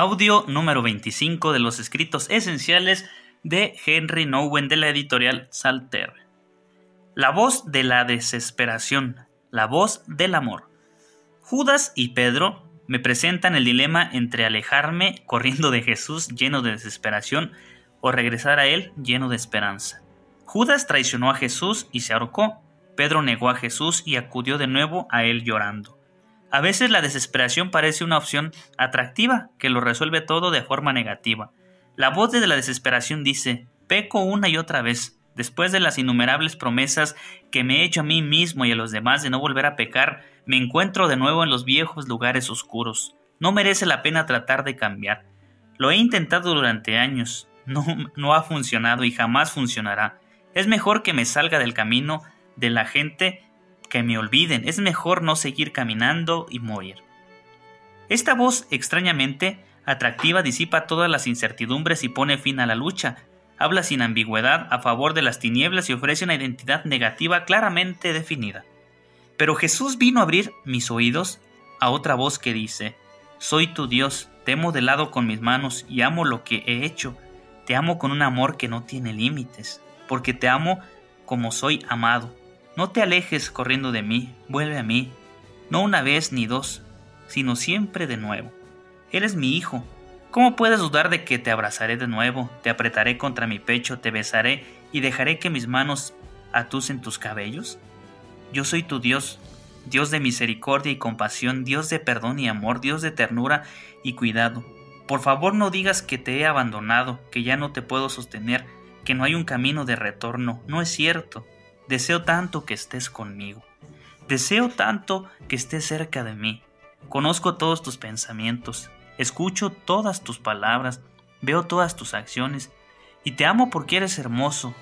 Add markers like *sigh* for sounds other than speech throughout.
Audio número 25 de los escritos esenciales de Henry Nowen de la editorial Salter. La voz de la desesperación, la voz del amor. Judas y Pedro me presentan el dilema entre alejarme corriendo de Jesús lleno de desesperación o regresar a él lleno de esperanza. Judas traicionó a Jesús y se ahorcó. Pedro negó a Jesús y acudió de nuevo a él llorando. A veces la desesperación parece una opción atractiva que lo resuelve todo de forma negativa. La voz de la desesperación dice, peco una y otra vez, después de las innumerables promesas que me he hecho a mí mismo y a los demás de no volver a pecar, me encuentro de nuevo en los viejos lugares oscuros. No merece la pena tratar de cambiar. Lo he intentado durante años, no, no ha funcionado y jamás funcionará. Es mejor que me salga del camino de la gente que me olviden, es mejor no seguir caminando y morir. Esta voz, extrañamente atractiva, disipa todas las incertidumbres y pone fin a la lucha. Habla sin ambigüedad a favor de las tinieblas y ofrece una identidad negativa claramente definida. Pero Jesús vino a abrir mis oídos a otra voz que dice, Soy tu Dios, te he modelado con mis manos y amo lo que he hecho. Te amo con un amor que no tiene límites, porque te amo como soy amado. No te alejes corriendo de mí, vuelve a mí, no una vez ni dos, sino siempre de nuevo. Eres mi hijo. ¿Cómo puedes dudar de que te abrazaré de nuevo, te apretaré contra mi pecho, te besaré y dejaré que mis manos atusen tus cabellos? Yo soy tu Dios, Dios de misericordia y compasión, Dios de perdón y amor, Dios de ternura y cuidado. Por favor no digas que te he abandonado, que ya no te puedo sostener, que no hay un camino de retorno. No es cierto. Deseo tanto que estés conmigo. Deseo tanto que estés cerca de mí. Conozco todos tus pensamientos, escucho todas tus palabras, veo todas tus acciones, y te amo porque eres hermoso,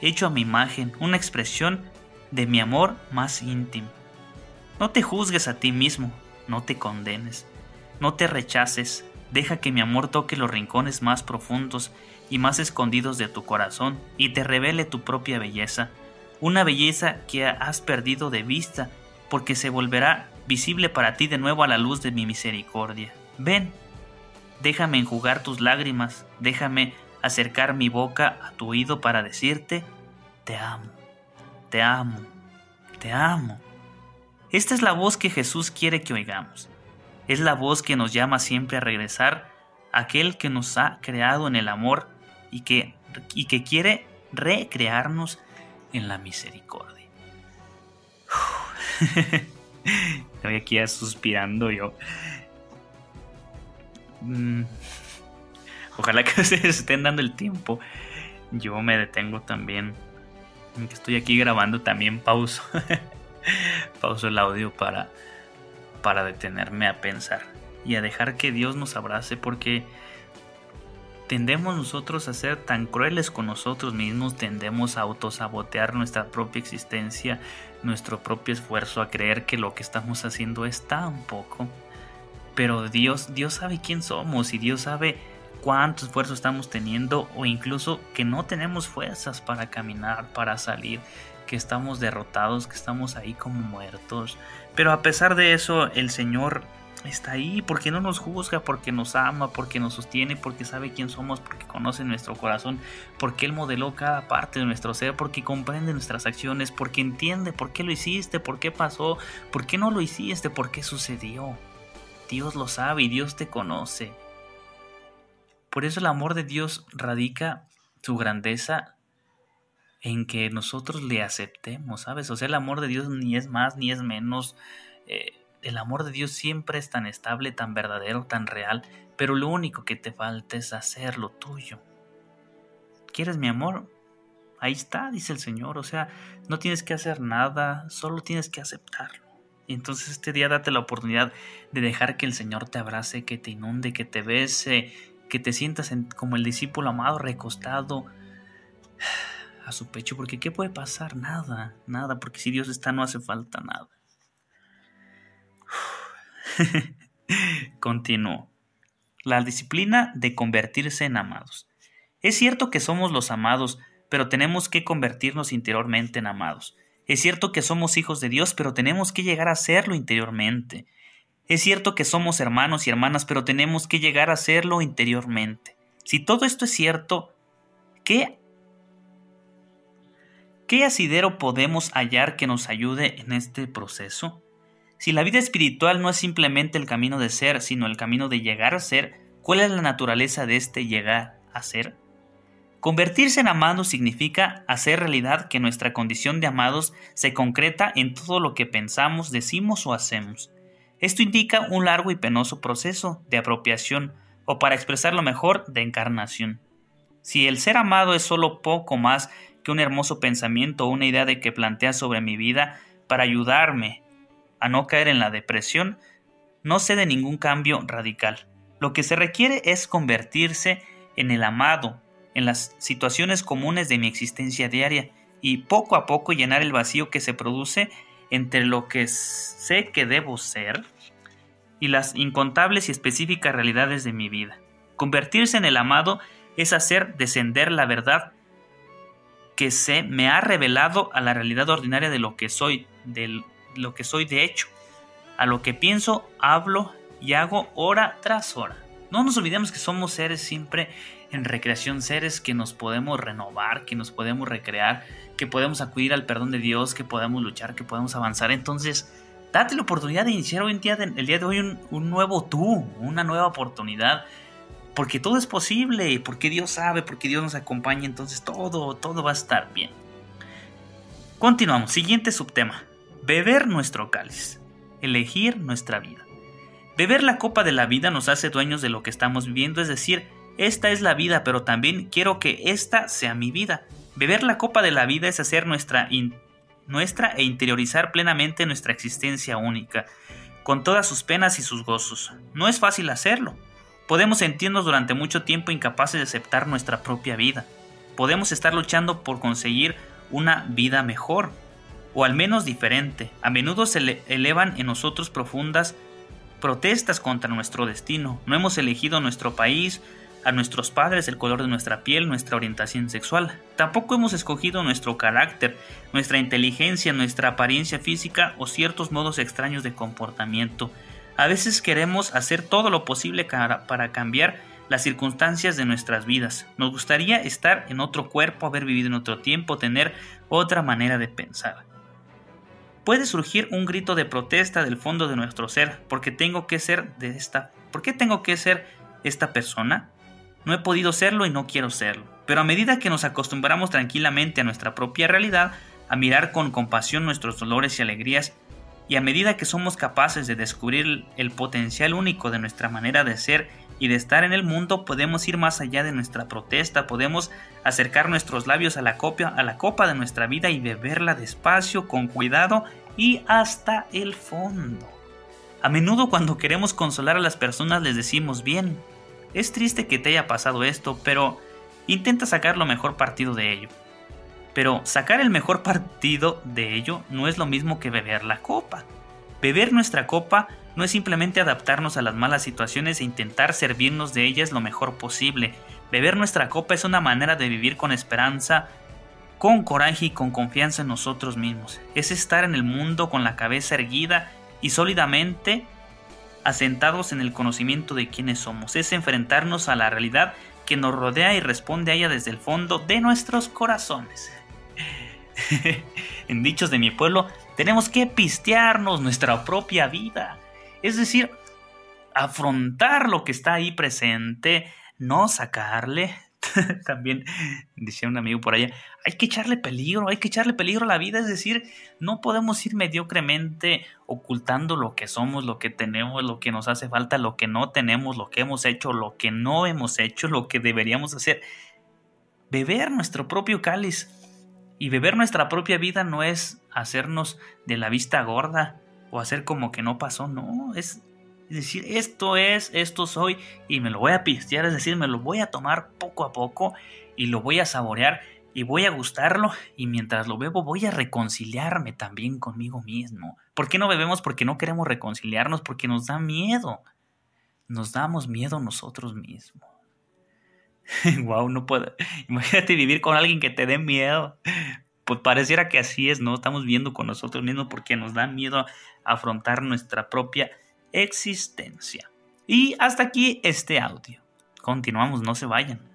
hecho a mi imagen, una expresión de mi amor más íntimo. No te juzgues a ti mismo, no te condenes, no te rechaces, deja que mi amor toque los rincones más profundos y más escondidos de tu corazón y te revele tu propia belleza una belleza que has perdido de vista, porque se volverá visible para ti de nuevo a la luz de mi misericordia. Ven, déjame enjugar tus lágrimas, déjame acercar mi boca a tu oído para decirte, te amo, te amo, te amo. Esta es la voz que Jesús quiere que oigamos. Es la voz que nos llama siempre a regresar a aquel que nos ha creado en el amor y que, y que quiere recrearnos en la misericordia. *laughs* Estoy aquí suspirando yo. Mm. Ojalá que *laughs* ustedes estén dando el tiempo. Yo me detengo también. Estoy aquí grabando también pauso. *laughs* pauso el audio para, para detenerme a pensar y a dejar que Dios nos abrace porque tendemos nosotros a ser tan crueles con nosotros mismos, tendemos a autosabotear nuestra propia existencia, nuestro propio esfuerzo, a creer que lo que estamos haciendo es tan poco. Pero Dios, Dios sabe quién somos y Dios sabe cuánto esfuerzo estamos teniendo o incluso que no tenemos fuerzas para caminar, para salir, que estamos derrotados, que estamos ahí como muertos. Pero a pesar de eso, el Señor está ahí, porque no nos juzga, porque nos ama, porque nos sostiene, porque sabe quién somos, porque conoce nuestro corazón, porque Él modeló cada parte de nuestro ser, porque comprende nuestras acciones, porque entiende por qué lo hiciste, por qué pasó, por qué no lo hiciste, por qué sucedió. Dios lo sabe y Dios te conoce. Por eso el amor de Dios radica su grandeza en que nosotros le aceptemos, ¿sabes? O sea, el amor de Dios ni es más ni es menos. Eh, el amor de Dios siempre es tan estable, tan verdadero, tan real, pero lo único que te falta es hacer lo tuyo. ¿Quieres mi amor? Ahí está, dice el Señor. O sea, no tienes que hacer nada, solo tienes que aceptarlo. Y entonces este día date la oportunidad de dejar que el Señor te abrace, que te inunde, que te bese, que te sientas como el discípulo amado recostado a su pecho, porque ¿qué puede pasar? Nada, nada, porque si Dios está no hace falta nada. *laughs* Continúo. La disciplina de convertirse en amados. Es cierto que somos los amados, pero tenemos que convertirnos interiormente en amados. Es cierto que somos hijos de Dios, pero tenemos que llegar a serlo interiormente. Es cierto que somos hermanos y hermanas, pero tenemos que llegar a serlo interiormente. Si todo esto es cierto, ¿qué, qué asidero podemos hallar que nos ayude en este proceso? Si la vida espiritual no es simplemente el camino de ser, sino el camino de llegar a ser, ¿cuál es la naturaleza de este llegar a ser? Convertirse en amado significa hacer realidad que nuestra condición de amados se concreta en todo lo que pensamos, decimos o hacemos. Esto indica un largo y penoso proceso de apropiación, o para expresarlo mejor, de encarnación. Si el ser amado es solo poco más que un hermoso pensamiento o una idea de que plantea sobre mi vida para ayudarme a no caer en la depresión, no sé de ningún cambio radical. Lo que se requiere es convertirse en el amado, en las situaciones comunes de mi existencia diaria, y poco a poco llenar el vacío que se produce entre lo que sé que debo ser y las incontables y específicas realidades de mi vida. Convertirse en el amado es hacer descender la verdad que se me ha revelado a la realidad ordinaria de lo que soy, del lo que soy de hecho, a lo que pienso, hablo y hago hora tras hora. No nos olvidemos que somos seres siempre en recreación, seres que nos podemos renovar, que nos podemos recrear, que podemos acudir al perdón de Dios, que podemos luchar, que podemos avanzar. Entonces, date la oportunidad de iniciar hoy en día, el día de hoy un, nuevo tú, una nueva oportunidad. Porque todo es posible, porque Dios sabe, porque Dios nos acompaña, entonces todo, todo va a estar bien. Continuamos, siguiente subtema. Beber nuestro cáliz. Elegir nuestra vida. Beber la copa de la vida nos hace dueños de lo que estamos viviendo, es decir, esta es la vida, pero también quiero que esta sea mi vida. Beber la copa de la vida es hacer nuestra, nuestra e interiorizar plenamente nuestra existencia única, con todas sus penas y sus gozos. No es fácil hacerlo. Podemos sentirnos durante mucho tiempo incapaces de aceptar nuestra propia vida. Podemos estar luchando por conseguir una vida mejor, o al menos diferente. A menudo se elevan en nosotros profundas protestas contra nuestro destino. No hemos elegido nuestro país, a nuestros padres, el color de nuestra piel, nuestra orientación sexual. Tampoco hemos escogido nuestro carácter, nuestra inteligencia, nuestra apariencia física o ciertos modos extraños de comportamiento. A veces queremos hacer todo lo posible para cambiar las circunstancias de nuestras vidas. Nos gustaría estar en otro cuerpo, haber vivido en otro tiempo, tener otra manera de pensar puede surgir un grito de protesta del fondo de nuestro ser, porque tengo que ser de esta, ¿por qué tengo que ser esta persona? No he podido serlo y no quiero serlo. Pero a medida que nos acostumbramos tranquilamente a nuestra propia realidad, a mirar con compasión nuestros dolores y alegrías, y a medida que somos capaces de descubrir el potencial único de nuestra manera de ser y de estar en el mundo, podemos ir más allá de nuestra protesta, podemos acercar nuestros labios a la, copia, a la copa de nuestra vida y beberla despacio, con cuidado y hasta el fondo. A menudo cuando queremos consolar a las personas les decimos bien, es triste que te haya pasado esto, pero intenta sacar lo mejor partido de ello. Pero sacar el mejor partido de ello no es lo mismo que beber la copa. Beber nuestra copa no es simplemente adaptarnos a las malas situaciones e intentar servirnos de ellas lo mejor posible. Beber nuestra copa es una manera de vivir con esperanza, con coraje y con confianza en nosotros mismos. Es estar en el mundo con la cabeza erguida y sólidamente asentados en el conocimiento de quiénes somos. Es enfrentarnos a la realidad que nos rodea y responde a ella desde el fondo de nuestros corazones. *laughs* en dichos de mi pueblo, tenemos que pistearnos nuestra propia vida. Es decir, afrontar lo que está ahí presente, no sacarle, *laughs* También decía un amigo por allá, hay que echarle peligro, hay que echarle peligro a la vida, es decir, no podemos ir mediocremente ocultando lo que somos, lo que tenemos, lo que nos hace falta, lo que no tenemos, lo que hemos hecho, lo que no hemos hecho, lo que deberíamos hacer. Beber nuestro propio cáliz. Y beber nuestra propia vida no es hacernos de la vista gorda o hacer como que no pasó, no, es decir, esto es, esto soy y me lo voy a pistear, es decir, me lo voy a tomar poco a poco y lo voy a saborear y voy a gustarlo y mientras lo bebo voy a reconciliarme también conmigo mismo. ¿Por qué no bebemos? Porque no queremos reconciliarnos, porque nos da miedo. Nos damos miedo nosotros mismos. *laughs* wow, no puedo. Imagínate vivir con alguien que te dé miedo. Pues pareciera que así es, ¿no? Estamos viendo con nosotros mismos porque nos da miedo afrontar nuestra propia existencia. Y hasta aquí este audio. Continuamos, no se vayan.